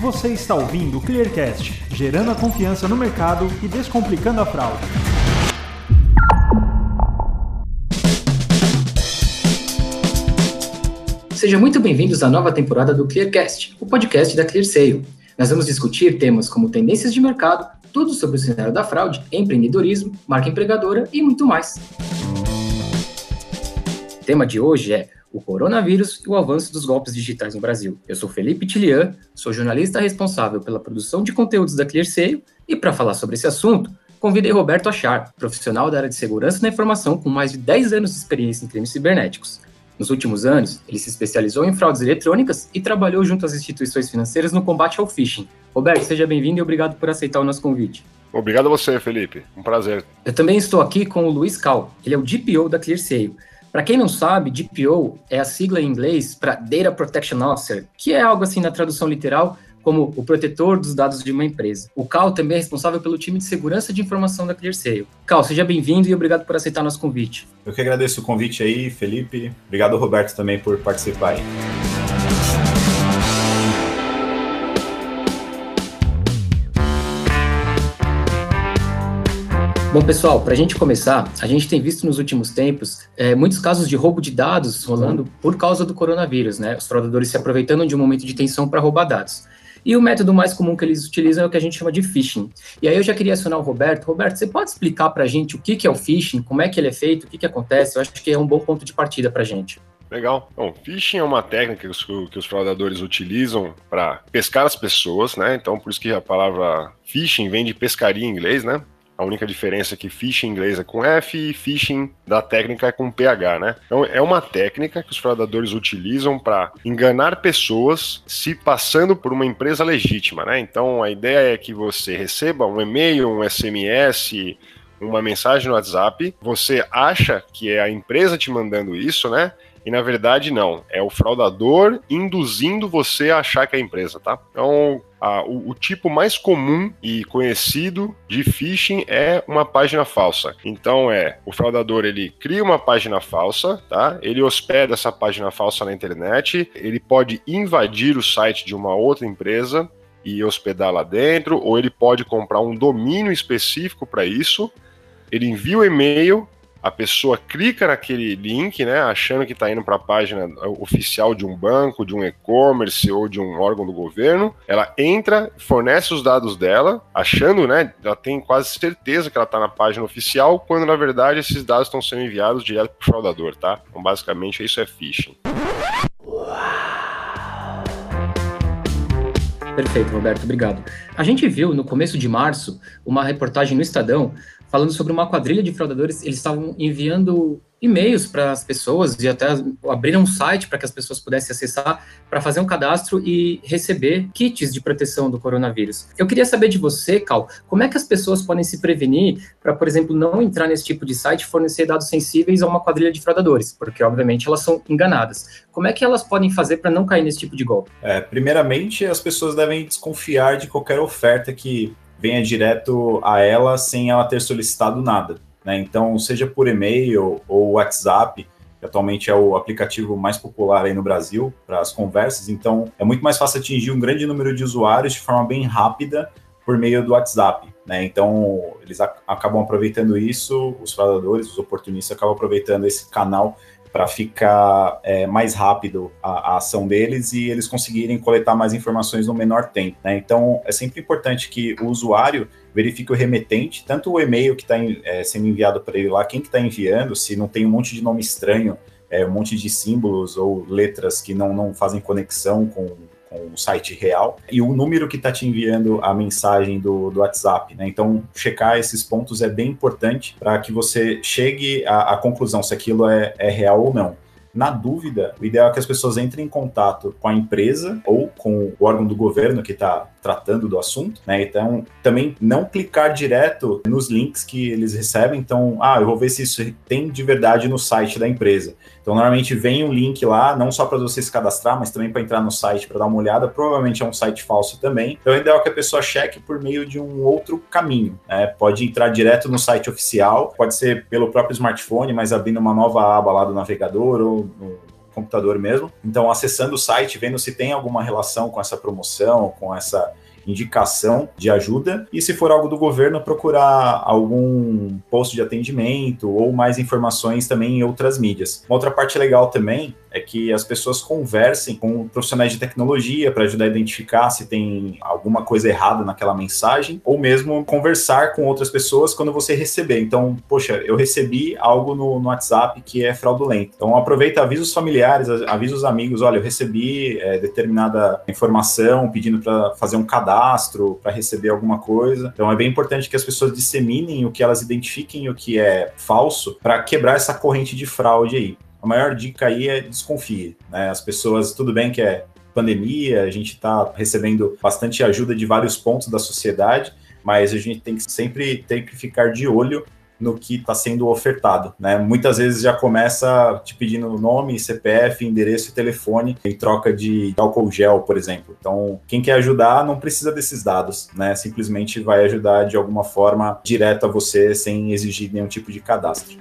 Você está ouvindo o Clearcast, gerando a confiança no mercado e descomplicando a fraude. Sejam muito bem-vindos à nova temporada do Clearcast, o podcast da ClearSale. Nós vamos discutir temas como tendências de mercado, tudo sobre o cenário da fraude, empreendedorismo, marca empregadora e muito mais. O tema de hoje é o coronavírus e o avanço dos golpes digitais no Brasil. Eu sou Felipe Tilian, sou jornalista responsável pela produção de conteúdos da ClearSale e para falar sobre esse assunto, convidei Roberto Achar, profissional da área de segurança da informação com mais de 10 anos de experiência em crimes cibernéticos. Nos últimos anos, ele se especializou em fraudes eletrônicas e trabalhou junto às instituições financeiras no combate ao phishing. Roberto, seja bem-vindo e obrigado por aceitar o nosso convite. Obrigado a você, Felipe. Um prazer. Eu também estou aqui com o Luiz Cal. Ele é o DPO da ClearSale. Para quem não sabe, DPO é a sigla em inglês para Data Protection Officer, que é algo assim na tradução literal como o protetor dos dados de uma empresa. O Cal também é responsável pelo time de segurança de informação da ClearSale. Cal, seja bem-vindo e obrigado por aceitar nosso convite. Eu que agradeço o convite aí, Felipe. Obrigado, Roberto, também por participar aí. Bom, pessoal, para a gente começar, a gente tem visto nos últimos tempos é, muitos casos de roubo de dados rolando por causa do coronavírus, né? Os fraudadores se aproveitando de um momento de tensão para roubar dados. E o método mais comum que eles utilizam é o que a gente chama de phishing. E aí eu já queria acionar o Roberto. Roberto, você pode explicar para a gente o que, é o phishing, como é que ele é feito, o que, que acontece? Eu acho que é um bom ponto de partida para a gente. Legal. Bom, phishing é uma técnica que os, que os fraudadores utilizam para pescar as pessoas, né? Então, por isso que a palavra phishing vem de pescaria em inglês, né? A única diferença é que phishing em inglês é com F e phishing da técnica é com PH, né? Então é uma técnica que os fraudadores utilizam para enganar pessoas se passando por uma empresa legítima, né? Então a ideia é que você receba um e-mail, um SMS, uma mensagem no WhatsApp, você acha que é a empresa te mandando isso, né? E na verdade não, é o fraudador induzindo você a achar que é a empresa, tá? Então, a, o, o, tipo mais comum e conhecido de phishing é uma página falsa. Então é o fraudador ele cria uma página falsa, tá? Ele hospeda essa página falsa na internet, ele pode invadir o site de uma outra empresa e hospedar lá dentro, ou ele pode comprar um domínio específico para isso. Ele envia o e-mail a pessoa clica naquele link, né, achando que está indo para a página oficial de um banco, de um e-commerce ou de um órgão do governo, ela entra, fornece os dados dela, achando, né, ela tem quase certeza que ela está na página oficial, quando na verdade esses dados estão sendo enviados direto para o fraudador, tá? Então basicamente isso é phishing. Perfeito, Roberto, obrigado. A gente viu no começo de março uma reportagem no Estadão falando sobre uma quadrilha de fraudadores. Eles estavam enviando e-mails para as pessoas e até abriram um site para que as pessoas pudessem acessar para fazer um cadastro e receber kits de proteção do coronavírus. Eu queria saber de você, Cal, como é que as pessoas podem se prevenir para, por exemplo, não entrar nesse tipo de site e fornecer dados sensíveis a uma quadrilha de fraudadores, porque obviamente elas são enganadas. Como é que elas podem fazer para não cair nesse tipo de golpe? É, primeiramente, as pessoas devem desconfiar de qualquer oferta que venha direto a ela sem ela ter solicitado nada. Né? Então, seja por e-mail ou WhatsApp, que atualmente é o aplicativo mais popular aí no Brasil para as conversas, então é muito mais fácil atingir um grande número de usuários de forma bem rápida por meio do WhatsApp. Né? Então, eles acabam aproveitando isso, os fraudadores, os oportunistas acabam aproveitando esse canal para ficar é, mais rápido a, a, ação deles e eles conseguirem coletar mais informações no menor tempo. Né? Então, é sempre importante que o usuário verifique o remetente, tanto o e-mail que está é, sendo enviado para ele lá, quem que está enviando, se não tem um monte de nome estranho, é, um monte de símbolos ou letras que não, não fazem conexão com com o site real e o número que está te enviando a mensagem do, do WhatsApp. Né? Então, checar esses pontos é bem importante para que você chegue à, à conclusão se aquilo é, é real ou não. Na dúvida, o ideal é que as pessoas entrem em contato com a empresa ou com o órgão do governo que está tratando do assunto, né? Então, também não clicar direto nos links que eles recebem. Então, ah, eu vou ver se isso tem de verdade no site da empresa. Então, normalmente vem um link lá, não só para você se cadastrar, mas também para entrar no site para dar uma olhada. Provavelmente é um site falso também. Então, o ideal é que a pessoa cheque por meio de um outro caminho. Né? Pode entrar direto no site oficial, pode ser pelo próprio smartphone, mas abrindo uma nova aba lá do navegador ou no computador mesmo. Então, acessando o site, vendo se tem alguma relação com essa promoção, com essa indicação de ajuda e se for algo do governo procurar algum posto de atendimento ou mais informações também em outras mídias. Uma outra parte legal também é que as pessoas conversem com profissionais de tecnologia para ajudar a identificar se tem alguma coisa errada naquela mensagem, ou mesmo conversar com outras pessoas quando você receber. Então, poxa, eu recebi algo no, no WhatsApp que é fraudulento. Então, aproveita, avisa os familiares, avisa os amigos: olha, eu recebi é, determinada informação pedindo para fazer um cadastro, para receber alguma coisa. Então, é bem importante que as pessoas disseminem o que elas identifiquem o que é falso para quebrar essa corrente de fraude aí a maior dica aí é desconfie. Né? As pessoas, tudo bem que é pandemia, a gente está recebendo bastante ajuda de vários pontos da sociedade, mas a gente tem que sempre ter que ficar de olho no que está sendo ofertado, né? Muitas vezes já começa te pedindo nome, CPF, endereço e telefone em troca de álcool gel, por exemplo. Então, quem quer ajudar não precisa desses dados, né? Simplesmente vai ajudar de alguma forma direto a você sem exigir nenhum tipo de cadastro.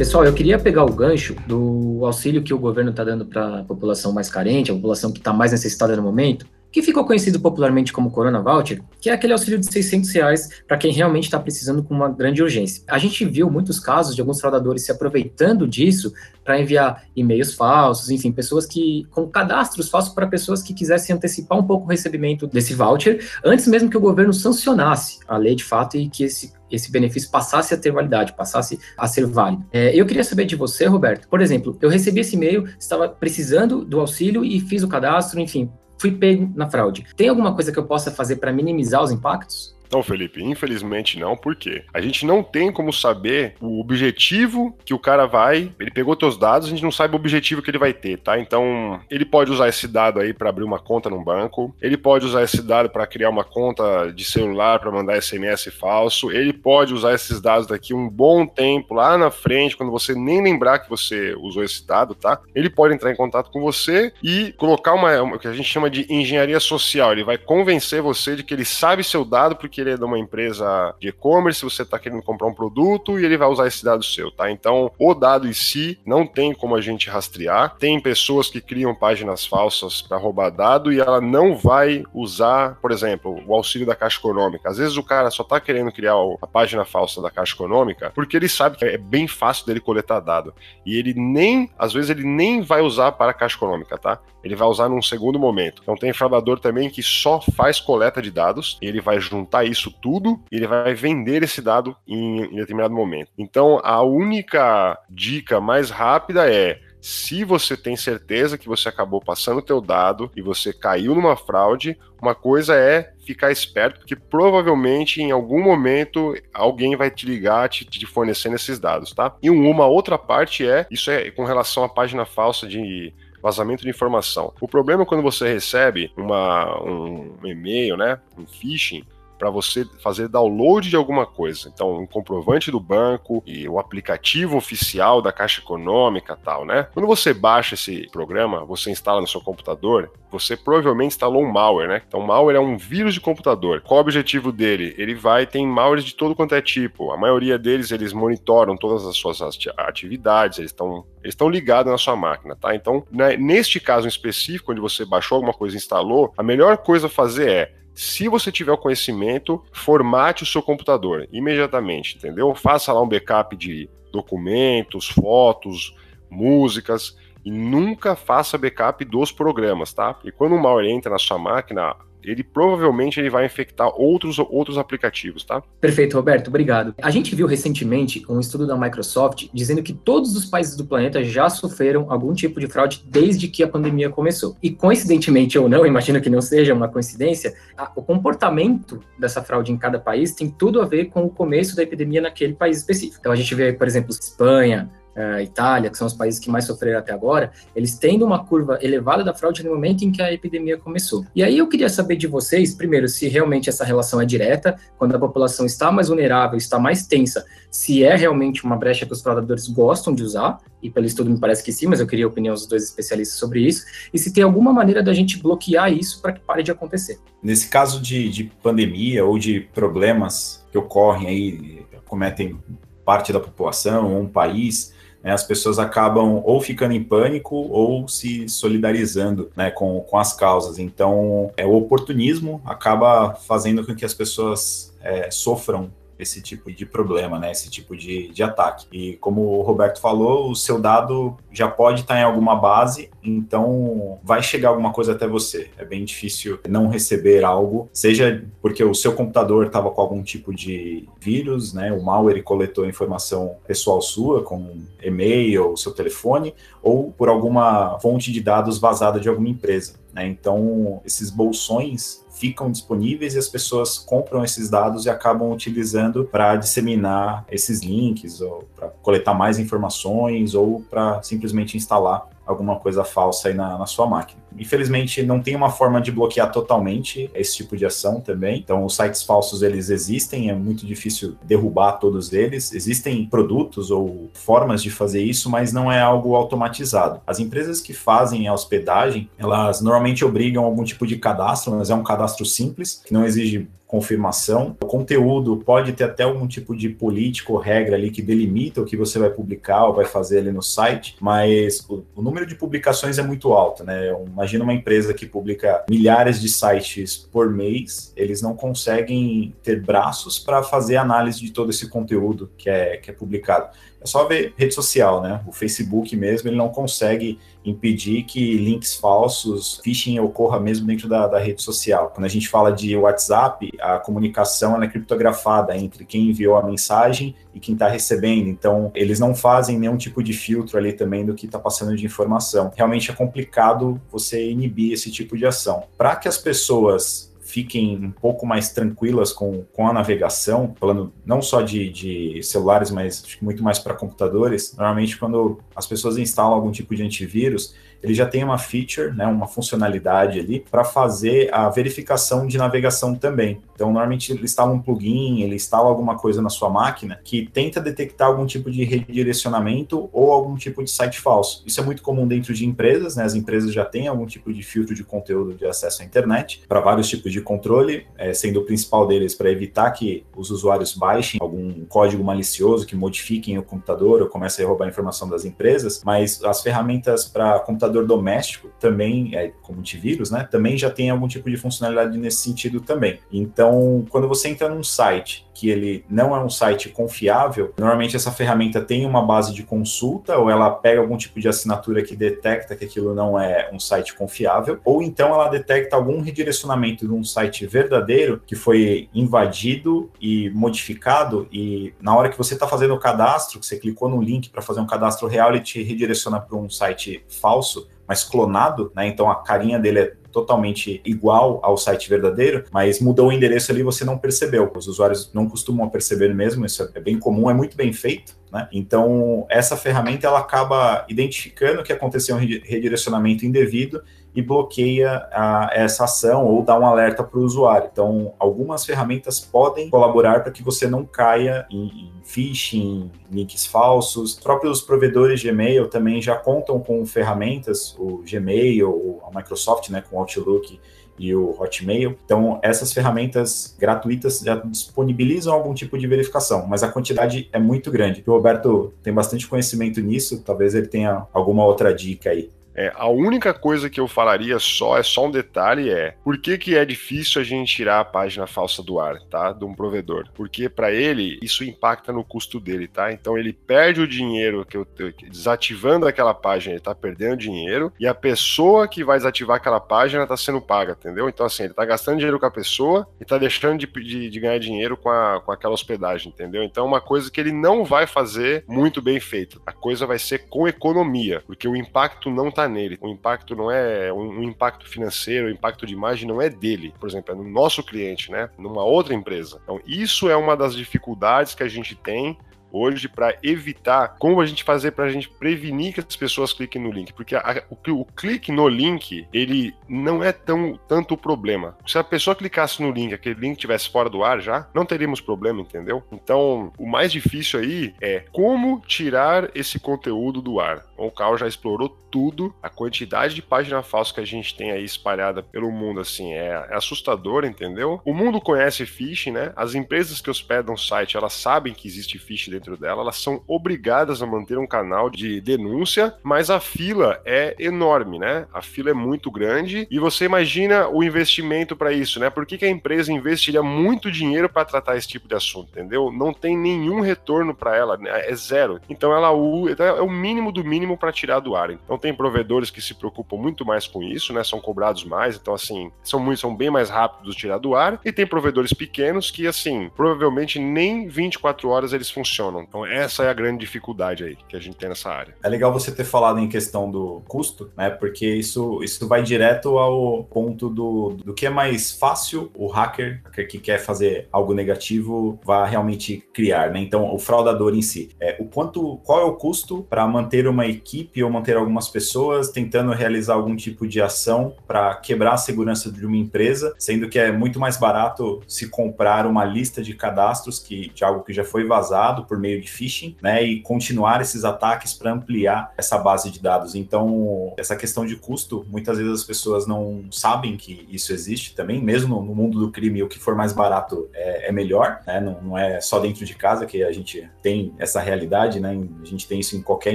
Pessoal, eu queria pegar o gancho do auxílio que o governo está dando para a população mais carente, a população que está mais necessitada no momento, que ficou conhecido popularmente como Corona Voucher, que é aquele auxílio de 600 reais para quem realmente está precisando com uma grande urgência. A gente viu muitos casos de alguns fraudadores se aproveitando disso para enviar e-mails falsos, enfim, pessoas que com cadastros falsos para pessoas que quisessem antecipar um pouco o recebimento desse voucher, antes mesmo que o governo sancionasse a lei de fato e que esse esse benefício passasse a ter validade, passasse a ser válido. É, eu queria saber de você, Roberto. Por exemplo, eu recebi esse e-mail, estava precisando do auxílio e fiz o cadastro, enfim, fui pego na fraude. Tem alguma coisa que eu possa fazer para minimizar os impactos? Não, Felipe, infelizmente não, por quê? A gente não tem como saber o objetivo que o cara vai. Ele pegou teus dados, a gente não sabe o objetivo que ele vai ter, tá? Então, ele pode usar esse dado aí para abrir uma conta num banco, ele pode usar esse dado para criar uma conta de celular para mandar SMS falso, ele pode usar esses dados daqui um bom tempo lá na frente, quando você nem lembrar que você usou esse dado, tá? Ele pode entrar em contato com você e colocar uma, o que a gente chama de engenharia social. Ele vai convencer você de que ele sabe seu dado porque ele é de uma empresa de e-commerce, você está querendo comprar um produto e ele vai usar esse dado seu, tá? Então, o dado em si não tem como a gente rastrear. Tem pessoas que criam páginas falsas para roubar dado e ela não vai usar, por exemplo, o auxílio da Caixa Econômica. Às vezes o cara só está querendo criar a página falsa da Caixa Econômica porque ele sabe que é bem fácil dele coletar dado. E ele nem, às vezes ele nem vai usar para a Caixa Econômica, tá? Ele vai usar num segundo momento. Então tem fraudador também que só faz coleta de dados, ele vai juntar isso tudo e ele vai vender esse dado em, em determinado momento. Então, a única dica mais rápida é se você tem certeza que você acabou passando o teu dado e você caiu numa fraude, uma coisa é ficar esperto, porque provavelmente em algum momento alguém vai te ligar te, te fornecendo esses dados, tá? E uma outra parte é, isso é com relação à página falsa de vazamento de informação. O problema é quando você recebe uma, um e-mail, né, um phishing, para você fazer download de alguma coisa. Então, um comprovante do banco e o aplicativo oficial da Caixa Econômica tal, né? Quando você baixa esse programa, você instala no seu computador, você provavelmente instalou um malware, né? Então, malware é um vírus de computador. Qual o objetivo dele? Ele vai, tem malwares de todo quanto é tipo. A maioria deles, eles monitoram todas as suas atividades, eles estão eles estão ligados na sua máquina, tá? Então, né, neste caso específico, onde você baixou alguma coisa e instalou, a melhor coisa a fazer é se você tiver o conhecimento, formate o seu computador imediatamente, entendeu? Faça lá um backup de documentos, fotos, músicas e nunca faça backup dos programas, tá? E quando o malware entra na sua máquina, ele provavelmente ele vai infectar outros, outros aplicativos, tá? Perfeito, Roberto, obrigado. A gente viu recentemente um estudo da Microsoft dizendo que todos os países do planeta já sofreram algum tipo de fraude desde que a pandemia começou. E coincidentemente ou não, imagino que não seja uma coincidência, a, o comportamento dessa fraude em cada país tem tudo a ver com o começo da epidemia naquele país específico. Então a gente vê, por exemplo, Espanha, uh, Itália, que são os países que mais sofreram até agora, eles tendo uma curva elevada da fraude no momento em que a epidemia começou. E aí eu queria saber de vocês, primeiro, se realmente essa relação é direta, quando a população está mais vulnerável, está mais tensa, se é realmente uma brecha que os fraudadores gostam de usar, e pelo estudo me parece que sim, mas eu queria a opinião dos dois especialistas sobre isso, e se tem alguma maneira da gente bloquear isso para que pare de acontecer. Nesse caso de, de pandemia ou de problemas que ocorrem aí, cometem parte da população ou um país, né, as pessoas acabam ou ficando em pânico ou se solidarizando né, com, com as causas. Então, é, o oportunismo acaba fazendo com que as pessoas é, sofram esse tipo de problema, né? Esse tipo de, de ataque. E como o Roberto falou, o seu dado já pode estar em alguma base, então vai chegar alguma coisa até você. É bem difícil não receber algo, seja porque o seu computador estava com algum tipo de vírus, né? O malware coletou informação pessoal sua, com e-mail, seu telefone, ou por alguma fonte de dados vazada de alguma empresa. Né? Então, esses bolsões ficam disponíveis e as pessoas compram esses dados e acabam utilizando para disseminar esses links, ou para coletar mais informações, ou para simplesmente instalar alguma coisa falsa aí na, na, sua máquina. Infelizmente, não tem uma forma de bloquear totalmente esse tipo de ação também. Então, os sites falsos eles existem, é muito difícil derrubar todos eles. Existem produtos ou formas de fazer isso, mas não é algo automatizado. As empresas que fazem a hospedagem, elas normalmente obrigam algum tipo de cadastro, mas é um cadastro simples, que não exige confirmação. O conteúdo pode ter até algum tipo de política ou regra ali que delimita o que você vai publicar ou vai fazer ali no site, mas o, o número de publicações é muito alto, né? Imagina uma empresa que publica milhares de sites por mês, eles não conseguem ter braços para fazer análise de todo esse conteúdo que é, que é publicado. É só ver rede social, né? O Facebook mesmo, ele não consegue impedir que links falsos, phishing ocorra mesmo dentro da, da rede social. Quando a gente fala de WhatsApp, a comunicação é criptografada entre quem enviou a mensagem e quem está recebendo. Então, eles não fazem nenhum tipo de filtro ali também do que está passando de informação. Realmente é complicado você inibir esse tipo de ação. Para que as pessoas fiquem um pouco mais tranquilas com, com a navegação, falando não só de, de celulares, mas muito mais para computadores. Normalmente, quando as pessoas instalam algum tipo de antivírus, ele já tem uma feature, né, uma funcionalidade ali para fazer a verificação de navegação também. Então, normalmente ele instala um plugin, ele instala alguma coisa na sua máquina que tenta detectar algum tipo de redirecionamento ou algum tipo de site falso. Isso é muito comum dentro de empresas, né? As empresas já têm algum tipo de filtro de conteúdo de acesso à internet para vários tipos de controle, é, sendo o principal deles para evitar que os usuários baixem algum código malicioso que modifiquem o computador ou comecem a roubar a informação das empresas, mas as ferramentas para computador doméstico também, é, como antivírus, né, também já tem algum tipo de funcionalidade nesse sentido também. Então, quando você entra num site que ele não é um site confiável, normalmente essa ferramenta tem uma base de consulta ou ela pega algum tipo de assinatura que detecta que aquilo não é um site confiável, ou então ela detecta algum redirecionamento de um site verdadeiro que foi invadido e modificado e na hora que você está fazendo o cadastro, que você clicou no link para fazer um cadastro real, ele te redireciona para um site falso mas clonado, né? Então a carinha dele é totalmente igual ao site verdadeiro, mas mudou o endereço ali você não percebeu. Os usuários não costumam perceber mesmo, isso é bem comum, é muito bem feito. Né? Então, essa ferramenta ela acaba identificando que aconteceu um redirecionamento indevido e bloqueia a, essa ação ou dá um alerta para o usuário. Então, algumas ferramentas podem colaborar para que você não caia em, em phishing, links falsos. Os próprios provedores de e-mail também já contam com ferramentas, o Gmail, a Microsoft, né, com o Outlook e o Hotmail. Então, essas ferramentas gratuitas já disponibilizam algum tipo de verificação, mas a quantidade é muito grande. O Roberto tem bastante conhecimento nisso, talvez ele tenha alguma outra dica aí. É, a única coisa que eu falaria só, é só um detalhe, é por que, que é difícil a gente tirar a página falsa do ar, tá? De um provedor. Porque para ele, isso impacta no custo dele, tá? Então ele perde o dinheiro que eu desativando aquela página, ele tá perdendo dinheiro, e a pessoa que vai desativar aquela página tá sendo paga, entendeu? Então, assim, ele tá gastando dinheiro com a pessoa e tá deixando de, de, de ganhar dinheiro com, a, com aquela hospedagem, entendeu? Então, é uma coisa que ele não vai fazer muito bem feita. A coisa vai ser com economia, porque o impacto não tá nele. O impacto não é um, impacto financeiro, o impacto de imagem não é dele. Por exemplo, é no nosso cliente, né? Numa outra empresa. Então, isso é uma das dificuldades que a gente tem hoje para evitar como a gente fazer para a gente prevenir que as pessoas cliquem no link, porque a, o, o, clique no link ele não é tão tanto o problema. Se a pessoa clicasse no link, aquele link tivesse fora do ar já, não teríamos problema, entendeu? Então, o mais difícil aí é como tirar esse conteúdo do ar. O Carl já explorou tudo, a quantidade de página falsa que a gente tem aí espalhada pelo mundo, assim, é, é assustador, entendeu? O mundo conhece phishing, né? As empresas que hospedam o site, elas sabem que existe phishing dentro dela, elas são obrigadas a manter um canal de denúncia, mas a fila é enorme, né? A fila é muito grande e você imagina o investimento para isso, né? Por que, que a empresa investiria muito dinheiro para tratar esse tipo de assunto, entendeu? Não tem nenhum retorno para ela, né? é zero. Então ela então é o mínimo do mínimo para tirar do ar. Então tem provedores que se preocupam muito mais com isso, né? São cobrados mais, então assim, são muito, são bem mais rápidos de tirar do ar. E tem provedores pequenos que assim, provavelmente nem 24 horas eles funcionam. Então essa é a grande dificuldade aí que a gente tem nessa área. É legal você ter falado em questão do custo, né? Porque isso, isso vai direto ao ponto do, do que é mais fácil o hacker, que quer fazer algo negativo, vai realmente criar, né? Então o fraudador em si, é, o quanto, qual é o custo para manter uma equipe ou manter algumas pessoas tentando realizar algum tipo de ação para quebrar a segurança de uma empresa, sendo que é muito mais barato se comprar uma lista de cadastros que, de algo que já foi vazado por meio de phishing, né, e continuar esses ataques para ampliar essa base de dados. Então, essa questão de custo, muitas vezes as pessoas não sabem que isso existe também, mesmo no mundo do crime, o que for mais barato é, é melhor, né, não, não é só dentro de casa que a gente tem essa realidade, né, a gente tem isso em qualquer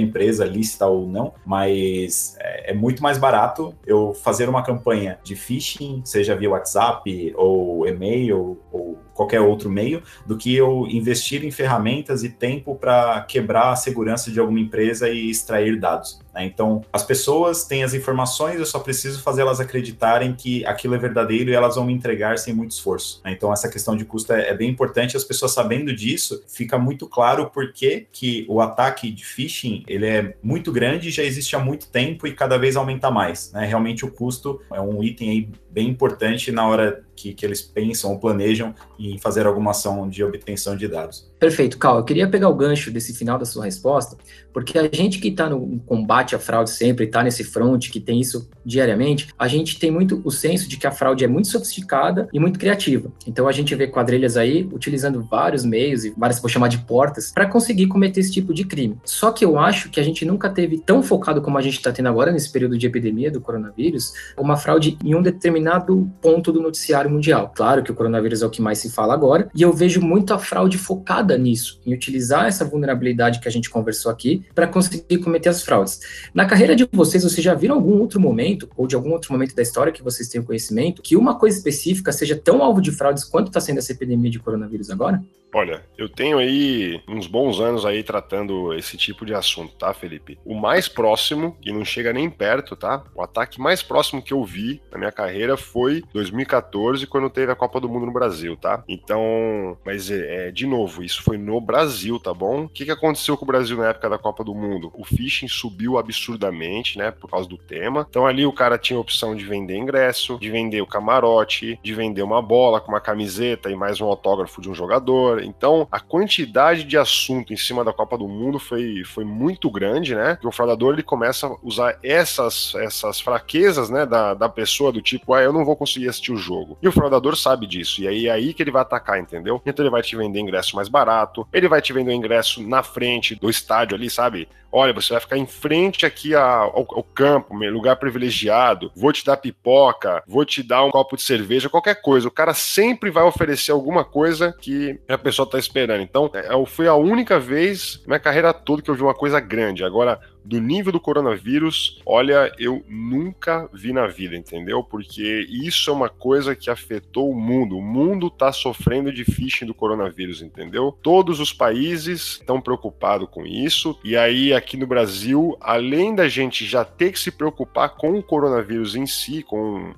empresa, lícita ou não, mas é, é muito mais barato eu fazer uma campanha de phishing, seja via WhatsApp ou e-mail ou qualquer outro meio, do que eu investir em ferramentas e tempo para quebrar a segurança de alguma empresa e extrair dados. Né? Então, as pessoas têm as informações, eu só preciso fazer elas acreditarem que aquilo é verdadeiro e elas vão me entregar sem muito esforço. Né? Então, essa questão de custo é, é, bem importante. As pessoas sabendo disso, fica muito claro por que, o ataque de phishing ele é muito grande, já existe há muito tempo e cada vez aumenta mais. Né? Realmente, o custo é um item aí bem importante na hora que, que eles pensam ou planejam em fazer alguma ação de obtenção de dados. Perfeito, Cal. Eu queria pegar o gancho desse final da sua resposta, porque a gente que está no combate à fraude sempre, está nesse front, que tem isso diariamente, a gente tem muito o senso de que a fraude é muito sofisticada e muito criativa. Então a gente vê quadrilhas aí utilizando vários meios e várias, vou chamar de portas, para conseguir cometer esse tipo de crime. Só que eu acho que a gente nunca teve tão focado como a gente está tendo agora nesse período de epidemia do coronavírus, uma fraude em um determinado ponto do noticiário mundial. Claro que o coronavírus é o que mais se fala agora, e eu vejo muito a fraude focada nisso, em utilizar essa vulnerabilidade que a gente conversou aqui para conseguir cometer as fraudes. Na carreira de vocês, vocês já viram algum outro momento, ou de algum outro momento da história que vocês tenham conhecimento, que uma coisa específica seja tão alvo de fraudes quanto está sendo essa epidemia de coronavírus agora? Olha, eu tenho aí uns bons anos aí tratando esse tipo de assunto, tá, Felipe? O mais próximo, e não chega nem perto, tá? O ataque mais próximo que eu vi na minha carreira foi 2014, quando teve a Copa do Mundo no Brasil, tá? Então, mas é, de novo, isso foi no Brasil, tá bom? O que, que aconteceu com o Brasil na época da Copa do Mundo? O phishing subiu absurdamente, né, por causa do tema. Então ali o cara tinha a opção de vender ingresso, de vender o camarote, de vender uma bola com uma camiseta e mais um autógrafo de um jogador. Então, a quantidade de assunto em cima da Copa do Mundo foi, foi muito grande, né? O fraudador ele começa a usar essas, essas fraquezas, né, da, da pessoa, do tipo, ah, eu não vou conseguir assistir o jogo. E o fraudador sabe disso, e aí é aí que ele vai atacar, entendeu? Então ele vai te vender ingresso mais barato, ele vai te vender ingresso na frente do estádio ali, sabe? Olha, você vai ficar em frente aqui ao, ao campo, lugar privilegiado, vou te dar pipoca, vou te dar um copo de cerveja, qualquer coisa. O cara sempre vai oferecer alguma coisa que a pessoa tá esperando. Então, é, foi a única vez na minha carreira toda que eu vi uma coisa grande. Agora, do nível do coronavírus, olha, eu nunca vi na vida, entendeu? Porque isso é uma coisa que afetou o mundo. O mundo está sofrendo de phishing do coronavírus, entendeu? Todos os países estão preocupados com isso. E aí, aqui no Brasil, além da gente já ter que se preocupar com o coronavírus em si, com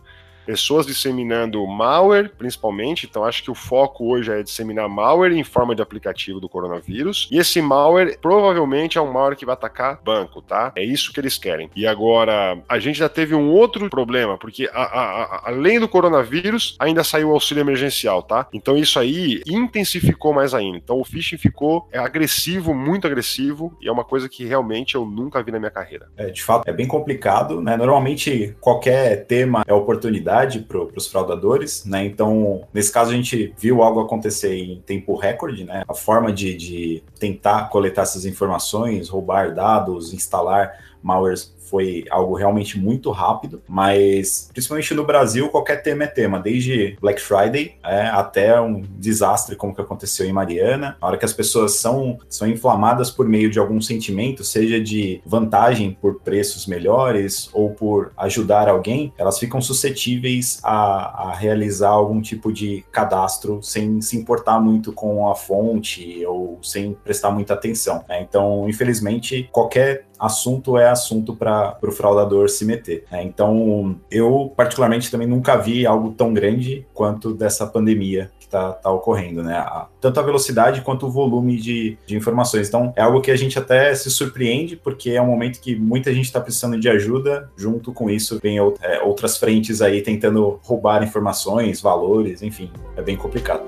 pessoas disseminando malware, principalmente. Então, acho que o foco hoje é disseminar malware em forma de aplicativo do coronavírus. E esse malware provavelmente é um malware que vai atacar banco, tá? É isso que eles querem. E agora, a gente já teve um outro problema, porque a, a, a, além do coronavírus, ainda saiu o auxílio emergencial, tá? Então, isso aí intensificou mais ainda. Então, o phishing ficou é, agressivo, muito agressivo, e é uma coisa que realmente eu nunca vi na minha carreira. É, de fato, é bem complicado, né? Normalmente, qualquer tema é oportunidade para os fraudadores, né? Então, nesse caso, a gente viu algo acontecer em tempo recorde, né? A forma de, de tentar coletar essas informações, roubar dados, instalar malwares foi algo realmente muito rápido, mas principalmente no Brasil, qualquer tema é tema, desde Black Friday é, até um desastre como que aconteceu em Mariana. Na hora que as pessoas são, são inflamadas por meio de algum sentimento, seja de vantagem por preços melhores ou por ajudar alguém, elas ficam suscetíveis a, a realizar algum tipo de cadastro sem se importar muito com a fonte ou sem prestar muita atenção. Né? Então, infelizmente, qualquer assunto é assunto para o fraudador se meter. Né? Então, eu particularmente também nunca vi algo tão grande quanto dessa pandemia que está tá ocorrendo, né? A, tanto a velocidade quanto o volume de, de informações. Então, é algo que a gente até se surpreende, porque é um momento que muita gente está precisando de ajuda. Junto com isso, vem é, outras frentes aí tentando roubar informações, valores, enfim, é bem complicado.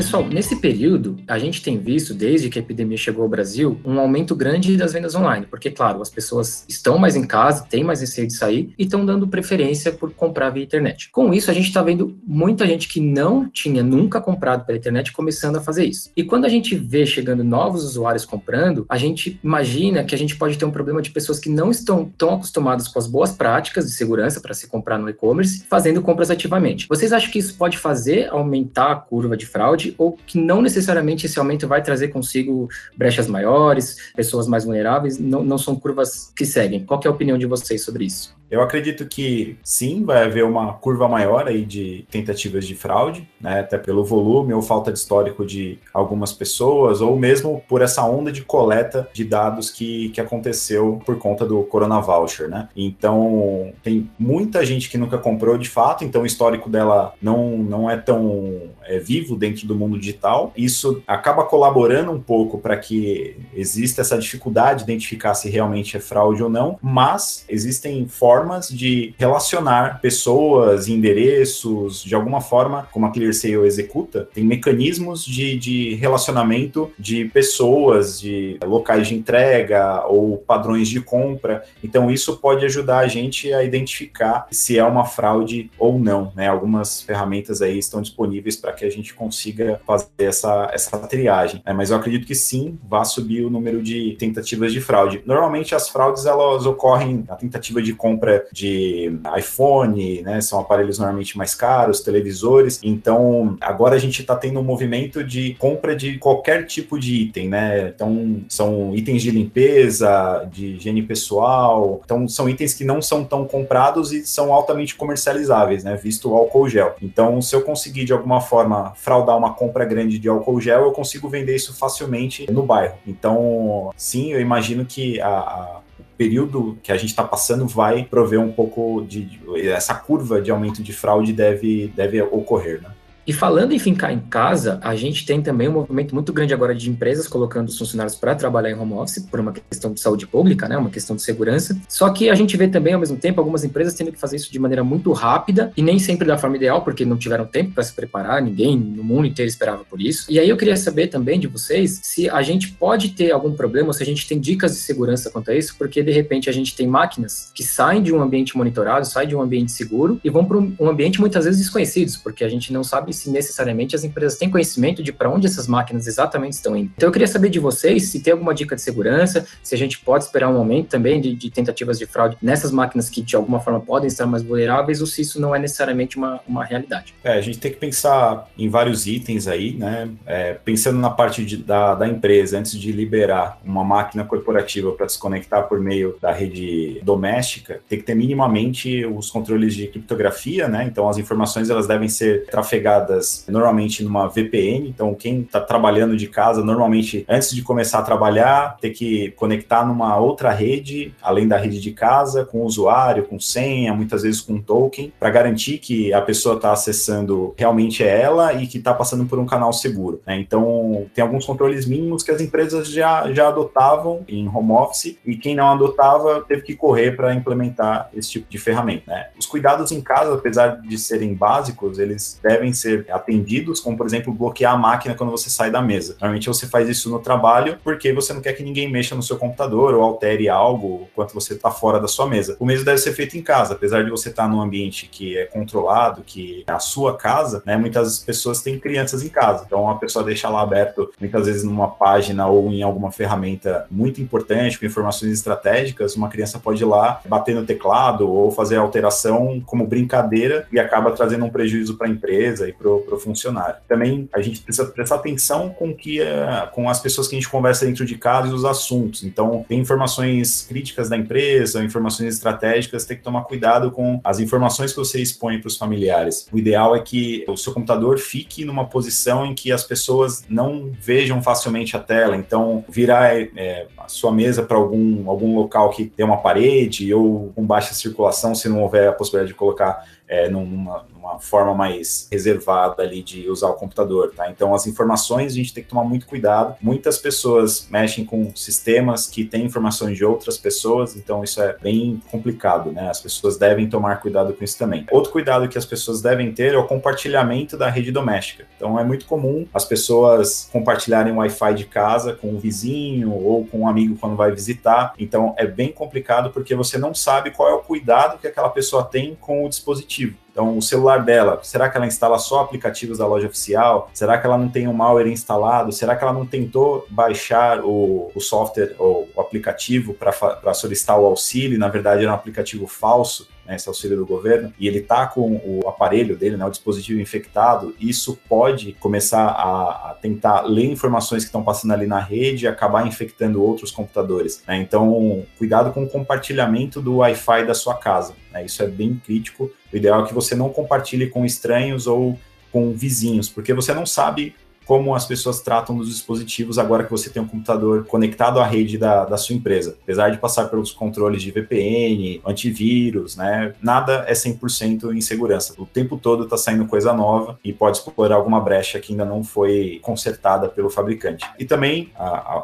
Pessoal, nesse período, a gente tem visto, desde que a epidemia chegou ao Brasil, um aumento grande das vendas online, porque, claro, as pessoas estão mais em casa, têm mais receio de sair e estão dando preferência por comprar via internet. Com isso, a gente está vendo muita gente que não tinha nunca comprado pela internet começando a fazer isso. E quando a gente vê chegando novos usuários comprando, a gente imagina que a gente pode ter um problema de pessoas que não estão tão acostumadas com as boas práticas de segurança para se comprar no e-commerce, fazendo compras ativamente. Vocês acham que isso pode fazer aumentar a curva de fraude? Ou que não necessariamente esse aumento vai trazer consigo brechas maiores, pessoas mais vulneráveis, não, não são curvas que seguem. Qual é a opinião de vocês sobre isso? Eu acredito que sim, vai haver uma curva maior aí de tentativas de fraude, né? Até pelo volume ou falta de histórico de algumas pessoas, ou mesmo por essa onda de coleta de dados que, que aconteceu por conta do Corona Voucher, né? Então, tem muita gente que nunca comprou de fato, então o histórico dela não, não é tão é, vivo dentro do mundo digital. Isso acaba colaborando um pouco para que exista essa dificuldade de identificar se realmente é fraude ou não, mas existem formas de relacionar pessoas, endereços, de alguma forma, como a ClearSale executa, tem mecanismos de, de relacionamento de pessoas, de locais de entrega ou padrões de compra. Então, isso pode ajudar a gente a identificar se é uma fraude ou não. Né? Algumas ferramentas aí estão disponíveis para que a gente consiga fazer essa, essa triagem. Né? Mas eu acredito que sim, vai subir o número de tentativas de fraude. Normalmente as fraudes elas ocorrem na tentativa de compra de iPhone, né? São aparelhos normalmente mais caros, televisores. Então agora a gente está tendo um movimento de compra de qualquer tipo de item, né? Então são itens de limpeza, de higiene pessoal. Então são itens que não são tão comprados e são altamente comercializáveis, né? Visto o álcool gel. Então se eu conseguir de alguma forma fraudar uma compra grande de álcool gel, eu consigo vender isso facilmente no bairro. Então, sim, eu imagino que a, a período que a gente está passando vai prover um pouco de, de, essa curva de aumento de fraude deve, deve ocorrer, né? E falando em ficar em casa, a gente tem também um movimento muito grande agora de empresas colocando os funcionários para trabalhar em home office por uma questão de saúde pública, né, uma questão de segurança. Só que a gente vê também ao mesmo tempo algumas empresas tendo que fazer isso de maneira muito rápida e nem sempre da forma ideal, porque não tiveram tempo para se preparar, ninguém no mundo inteiro esperava por isso. E aí eu queria saber também de vocês se a gente pode ter algum problema, se a gente tem dicas de segurança quanto a isso, porque de repente a gente tem máquinas que saem de um ambiente monitorado, saem de um ambiente seguro e vão para um ambiente muitas vezes desconhecido, porque a gente não sabe se necessariamente as empresas têm conhecimento de para onde essas máquinas exatamente estão indo. Então eu queria saber de vocês se tem alguma dica de segurança, se a gente pode esperar um aumento também de, de tentativas de fraude nessas máquinas que de alguma forma podem estar mais vulneráveis ou se isso não é necessariamente uma, uma realidade. É, a gente tem que pensar em vários itens aí, né? É, pensando na parte de, da, da empresa, antes de liberar uma máquina corporativa para desconectar por meio da rede doméstica, tem que ter minimamente os controles de criptografia, né? Então as informações elas devem ser trafegadas normalmente numa VPN. Então, quem está trabalhando de casa, normalmente, antes de começar a trabalhar, ter que conectar numa outra rede, além da rede de casa, com usuário, com senha, muitas vezes com token, para garantir que a pessoa está acessando realmente é ela e que está passando por um canal seguro. Né? Então, tem alguns controles mínimos que as empresas já, já adotavam em home office e quem não adotava teve que correr para implementar esse tipo de ferramenta. Né? Os cuidados em casa, apesar de serem básicos, eles devem ser atendidos, como por exemplo bloquear a máquina quando você sai da mesa. Normalmente você faz isso no trabalho porque você não quer que ninguém mexa no seu computador ou altere algo enquanto você está fora da sua mesa. O mesmo deve ser feito em casa, apesar de você estar tá num ambiente que é controlado, que é a sua casa, né? Muitas pessoas têm crianças em casa, então a pessoa deixa lá aberto, muitas vezes numa página ou em alguma ferramenta muito importante com informações estratégicas, uma criança pode ir lá bater no teclado ou fazer alteração como brincadeira e acaba trazendo um prejuízo para a empresa e para o funcionário. Também a gente precisa prestar atenção com que uh, com as pessoas que a gente conversa dentro de casa e os assuntos. Então, tem informações críticas da empresa, informações estratégicas, tem que tomar cuidado com as informações que você expõe para os familiares. O ideal é que o seu computador fique numa posição em que as pessoas não vejam facilmente a tela. Então, virar é, a sua mesa para algum, algum local que tem uma parede ou com baixa circulação, se não houver a possibilidade de colocar é, numa, numa, forma mais reservada ali de usar o computador, tá? Então, as informações a gente tem que tomar muito cuidado. Muitas pessoas mexem com sistemas que têm informações de outras pessoas, então isso é bem complicado, né? As pessoas devem tomar cuidado com isso também. Outro cuidado que as pessoas devem ter é o compartilhamento da rede doméstica. Então, é muito comum as pessoas compartilharem o Wi-Fi de casa com o vizinho ou com um amigo quando vai visitar. Então, é bem complicado porque você não sabe qual é o cuidado que aquela pessoa tem com o dispositivo então, o celular dela, será que ela instala só aplicativos da loja oficial? Será que ela não tem um malware instalado? Será que ela não tentou baixar o, o software ou o aplicativo para solicitar o auxílio? Na verdade, era um aplicativo falso né, esse auxílio do governo, e ele está com o aparelho dele, né, o dispositivo infectado, isso pode começar a, a tentar ler informações que estão passando ali na rede e acabar infectando outros computadores. Né? Então, cuidado com o compartilhamento do Wi-Fi da sua casa. Né? Isso é bem crítico. O ideal é que você não compartilhe com estranhos ou com vizinhos, porque você não sabe como as pessoas tratam dos dispositivos agora que você tem um computador conectado à rede da, da sua empresa. Apesar de passar pelos controles de VPN, antivírus, né? Nada é 100% em segurança. O tempo todo está saindo coisa nova e pode explorar alguma brecha que ainda não foi consertada pelo fabricante. E também,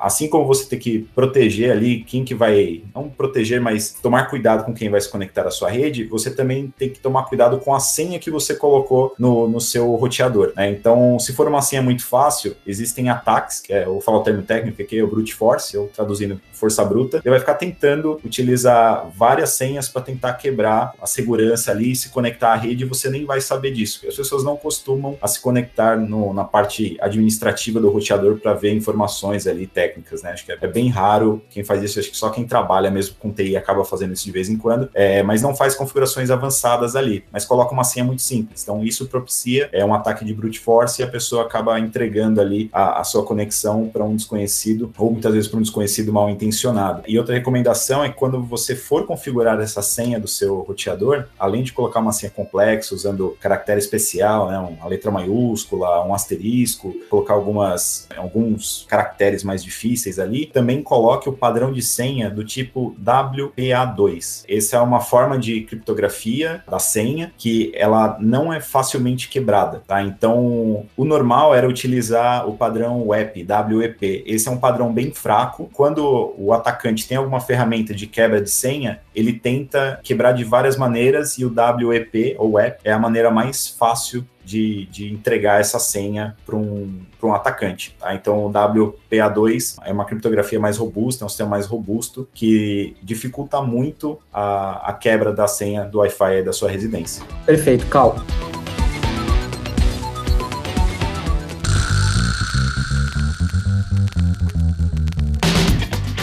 assim como você tem que proteger ali quem que vai, não proteger, mas tomar cuidado com quem vai se conectar à sua rede, você também tem que tomar cuidado com a senha que você colocou no, no seu roteador. Né? Então, se for uma senha muito fácil, fácil, existem ataques, que é, eu falo o termo técnico aqui, é o brute force, ou traduzindo força bruta, ele vai ficar tentando utilizar várias senhas para tentar quebrar a segurança ali se conectar à rede você nem vai saber disso. As pessoas não costumam a se conectar no, na parte administrativa do roteador para ver informações ali técnicas, né? Acho que é, é, bem raro quem faz isso, acho que só quem trabalha mesmo com TI acaba fazendo isso de vez em quando, é, mas não faz configurações avançadas ali, mas coloca uma senha muito simples. Então isso propicia é um ataque de brute force e a pessoa acaba entregando entregando ali a, a sua conexão para um desconhecido, ou muitas vezes para um desconhecido mal intencionado. E outra recomendação é que quando você for configurar essa senha do seu roteador, além de colocar uma senha complexa, usando caractere especial, né, uma letra maiúscula, um asterisco, colocar algumas, alguns caracteres mais difíceis ali, também coloque o padrão de senha do tipo WPA2. Essa é uma forma de criptografia da senha que ela não é facilmente quebrada, tá? Então, o normal era utilizar utilizar o padrão WEP, WEP. Esse é um padrão bem fraco. Quando o atacante tem alguma ferramenta de quebra de senha, ele tenta quebrar de várias maneiras e o WEP ou WEP é a maneira mais fácil de, de, entregar essa senha para um, um atacante. Tá? Então, o WPA2 é uma criptografia mais robusta, é um sistema mais robusto que dificulta muito a, a quebra da senha do Wi-Fi da sua residência. Perfeito, Cal.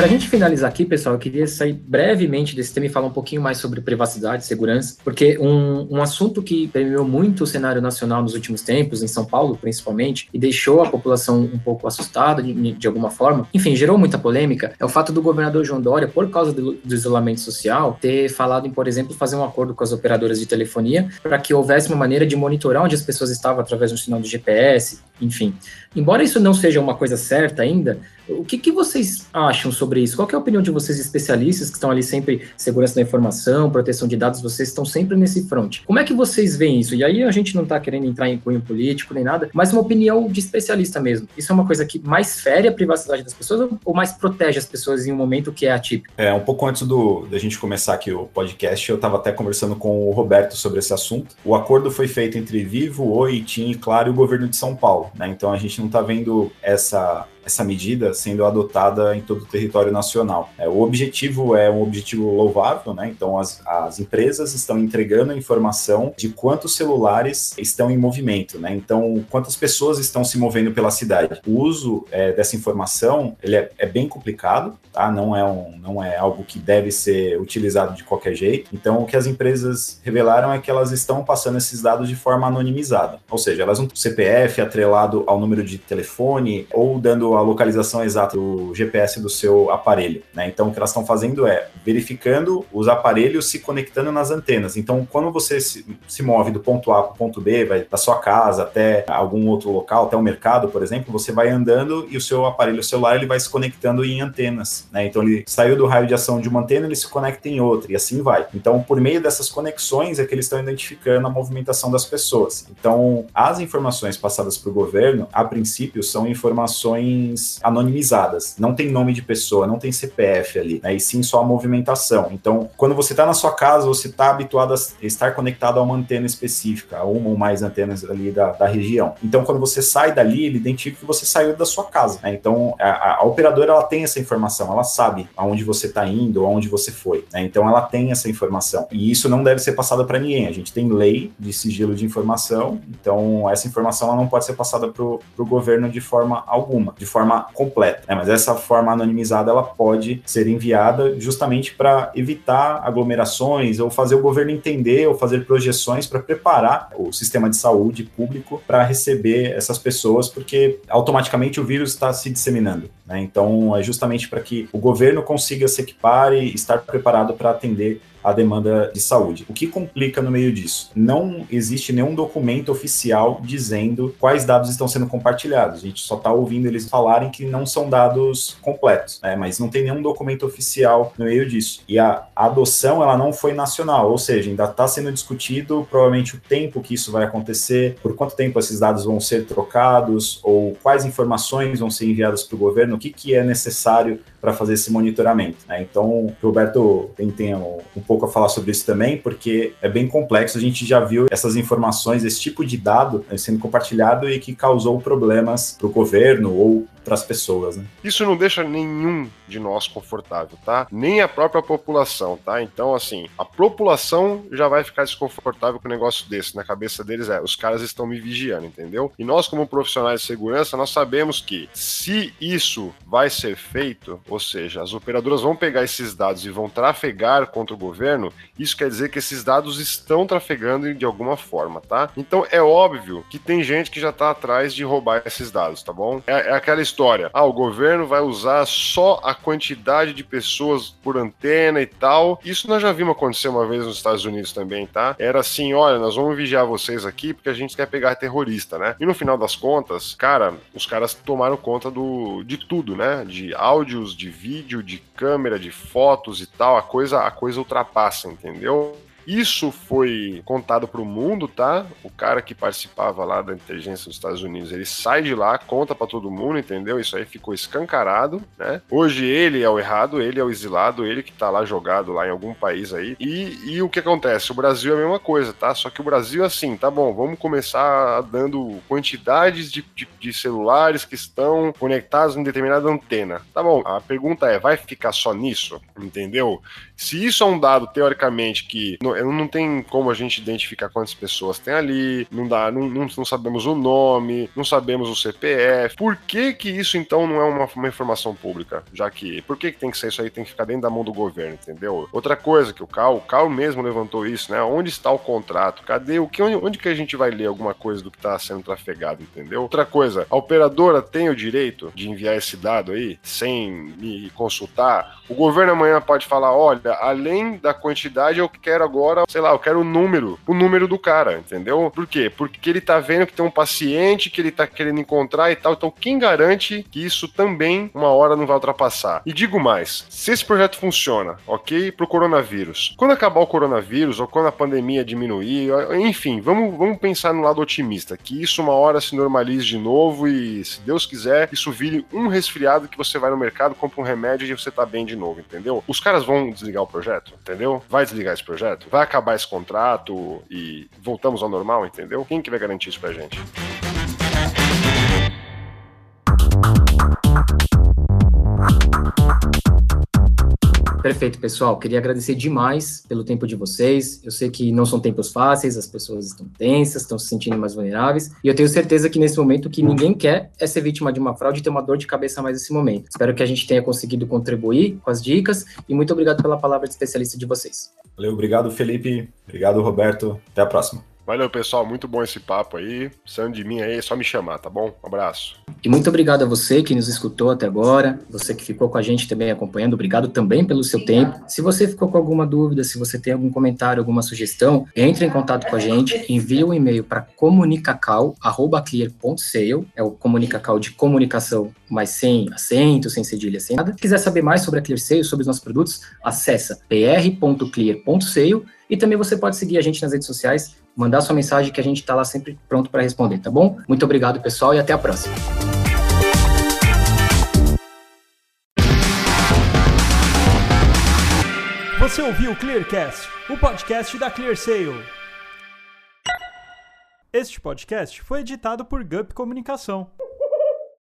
Para a gente finalizar aqui, pessoal, eu queria sair brevemente desse tema e falar um pouquinho mais sobre privacidade segurança, porque um, um assunto que permeou muito o cenário nacional nos últimos tempos, em São Paulo principalmente, e deixou a população um pouco assustada de, de alguma forma, enfim, gerou muita polêmica, é o fato do governador João Dória, por causa do, do isolamento social, ter falado em, por exemplo, fazer um acordo com as operadoras de telefonia para que houvesse uma maneira de monitorar onde as pessoas estavam através do sinal do GPS, enfim. Embora isso não seja uma coisa certa ainda, o que, que vocês acham sobre isso? Qual é a opinião de vocês, especialistas, que estão ali sempre, segurança da informação, proteção de dados, vocês estão sempre nesse front. Como é que vocês veem isso? E aí a gente não está querendo entrar em cunho político nem nada, mas uma opinião de especialista mesmo. Isso é uma coisa que mais fere a privacidade das pessoas ou mais protege as pessoas em um momento que é atípico? É, um pouco antes do, da gente começar aqui o podcast, eu estava até conversando com o Roberto sobre esse assunto. O acordo foi feito entre Vivo, Oi, TIM, Claro e o governo de São Paulo. Né? Então a gente não está vendo essa essa medida sendo adotada em todo o território nacional. É, o objetivo é um objetivo louvável, né? Então as, as empresas estão entregando a informação de quantos celulares estão em movimento, né? Então quantas pessoas estão se movendo pela cidade. O uso é, dessa informação ele é, é, bem complicado, tá? Não é um, não é algo que deve ser utilizado de qualquer jeito. Então o que as empresas revelaram é que elas estão passando esses dados de forma anonimizada, ou seja, elas não CPF atrelado ao número de telefone ou dando a localização exata do GPS do seu aparelho. Né? Então, o que elas estão fazendo é verificando os aparelhos se conectando nas antenas. Então, quando você se, se move do ponto A para o ponto B, vai da sua casa até algum outro local, até o mercado, por exemplo, você vai andando e o seu aparelho celular ele vai se conectando em antenas. Né? Então, ele saiu do raio de ação de uma antena, ele se conecta em outra e assim vai. Então, por meio dessas conexões é que eles estão identificando a movimentação das pessoas. Então, as informações passadas para o governo, a princípio, são informações anonimizadas. Não tem nome de pessoa, não tem CPF ali, né? E sim só a movimentação. Então, quando você está na sua casa, você está habituado a estar conectado a uma antena específica, uma ou mais antenas ali da, da região. Então, quando você sai dali, ele identifica que você saiu da sua casa. Né? Então, a, a, operadora ela tem essa informação, ela sabe aonde você está indo, aonde você foi. Né? Então, ela tem essa informação. E isso não deve ser passado para ninguém. A gente tem lei de sigilo de informação, então essa informação ela não pode ser passada para o governo de forma alguma, de forma completa. Né? Mas essa forma anonimizada ela pode ser enviada justamente para evitar aglomerações ou fazer o governo entender ou fazer projeções para preparar o sistema de saúde público para receber essas pessoas, porque automaticamente o vírus está se disseminando. Né? Então é justamente para que o governo consiga se equipar e estar preparado para atender a demanda de saúde. O que complica no meio disso? Não existe nenhum documento oficial dizendo quais dados estão sendo compartilhados. A gente só está ouvindo eles falarem que não são dados completos, né? mas não tem nenhum documento oficial no meio disso. E a adoção ela não foi nacional, ou seja, ainda está sendo discutido provavelmente o tempo que isso vai acontecer, por quanto tempo esses dados vão ser trocados, ou quais informações vão ser enviadas para o governo, o que, que é necessário para fazer esse monitoramento. Né? Então, Roberto tem, tem um, um, pouco a falar sobre isso também, porque é bem complexo. A gente já viu essas informações, esse tipo de dado né, sendo compartilhado e que causou problemas para o governo ou para as pessoas. Né? Isso não deixa nenhum de nós confortável, tá? Nem a própria população, tá? Então, assim, a população já vai ficar desconfortável com um negócio desse. Na cabeça deles é, os caras estão me vigiando, entendeu? E nós, como profissionais de segurança, nós sabemos que se isso vai ser feito, ou seja, as operadoras vão pegar esses dados e vão trafegar contra o governo, isso quer dizer que esses dados estão trafegando de alguma forma, tá? Então é óbvio que tem gente que já tá atrás de roubar esses dados, tá bom? É, é aquela história. Ah, o governo vai usar só a quantidade de pessoas por antena e tal. Isso nós já vimos acontecer uma vez nos Estados Unidos também, tá? Era assim: olha, nós vamos vigiar vocês aqui porque a gente quer pegar terrorista, né? E no final das contas, cara, os caras tomaram conta do, de tudo, né? De áudios, de vídeo, de câmera, de fotos e tal. A coisa, a coisa ultrapassa, entendeu? Isso foi contado para o mundo, tá? O cara que participava lá da inteligência dos Estados Unidos, ele sai de lá, conta para todo mundo, entendeu? Isso aí ficou escancarado, né? Hoje ele é o errado, ele é o exilado, ele que tá lá jogado lá em algum país aí. E, e o que acontece? O Brasil é a mesma coisa, tá? Só que o Brasil, assim, tá bom, vamos começar dando quantidades de, de, de celulares que estão conectados em determinada antena. Tá bom, a pergunta é, vai ficar só nisso? Entendeu? Se isso é um dado, teoricamente, que não tem como a gente identificar quantas pessoas tem ali, não dá, não, não, não sabemos o nome, não sabemos o CPF. Por que que isso então não é uma, uma informação pública? Já que, por que que tem que ser isso aí, tem que ficar dentro da mão do governo, entendeu? Outra coisa que o Cal, o Cal mesmo levantou isso, né? Onde está o contrato? Cadê o que, onde, onde que a gente vai ler alguma coisa do que está sendo trafegado, entendeu? Outra coisa, a operadora tem o direito de enviar esse dado aí sem me consultar? O governo amanhã pode falar, olha, além da quantidade, eu quero agora, sei lá, eu quero o número, o número do cara, entendeu? Por quê? Porque ele tá vendo que tem um paciente que ele tá querendo encontrar e tal. Então, quem garante que isso também uma hora não vai ultrapassar? E digo mais, se esse projeto funciona, ok, pro coronavírus, quando acabar o coronavírus ou quando a pandemia diminuir, enfim, vamos, vamos pensar no lado otimista, que isso uma hora se normalize de novo e, se Deus quiser, isso vire um resfriado que você vai no mercado, compra um remédio e você tá bem de novo, entendeu? Os caras vão desligar o projeto, entendeu? Vai desligar esse projeto? Vai acabar esse contrato e voltamos ao normal, entendeu? Quem que vai garantir isso pra gente? Perfeito, pessoal. Queria agradecer demais pelo tempo de vocês. Eu sei que não são tempos fáceis, as pessoas estão tensas, estão se sentindo mais vulneráveis. E eu tenho certeza que nesse momento que ninguém quer é ser vítima de uma fraude e ter uma dor de cabeça mais nesse momento. Espero que a gente tenha conseguido contribuir com as dicas e muito obrigado pela palavra de especialista de vocês. Valeu, obrigado, Felipe. Obrigado, Roberto. Até a próxima. Valeu, pessoal. Muito bom esse papo aí. Precisando de mim aí, é só me chamar, tá bom? Um abraço. E muito obrigado a você que nos escutou até agora, você que ficou com a gente também acompanhando. Obrigado também pelo seu tempo. Se você ficou com alguma dúvida, se você tem algum comentário, alguma sugestão, entre em contato com a gente, envie um e-mail para comunicacal@clear.sale, é o comunicacal de comunicação, mas sem acento, sem cedilha, sem nada. Se quiser saber mais sobre a ClearSale, sobre os nossos produtos, acessa pr.clear.sale e também você pode seguir a gente nas redes sociais, mandar sua mensagem que a gente está lá sempre pronto para responder, tá bom? Muito obrigado, pessoal, e até a próxima. Você ouviu o Clearcast, o podcast da ClearSale. Este podcast foi editado por Gup Comunicação.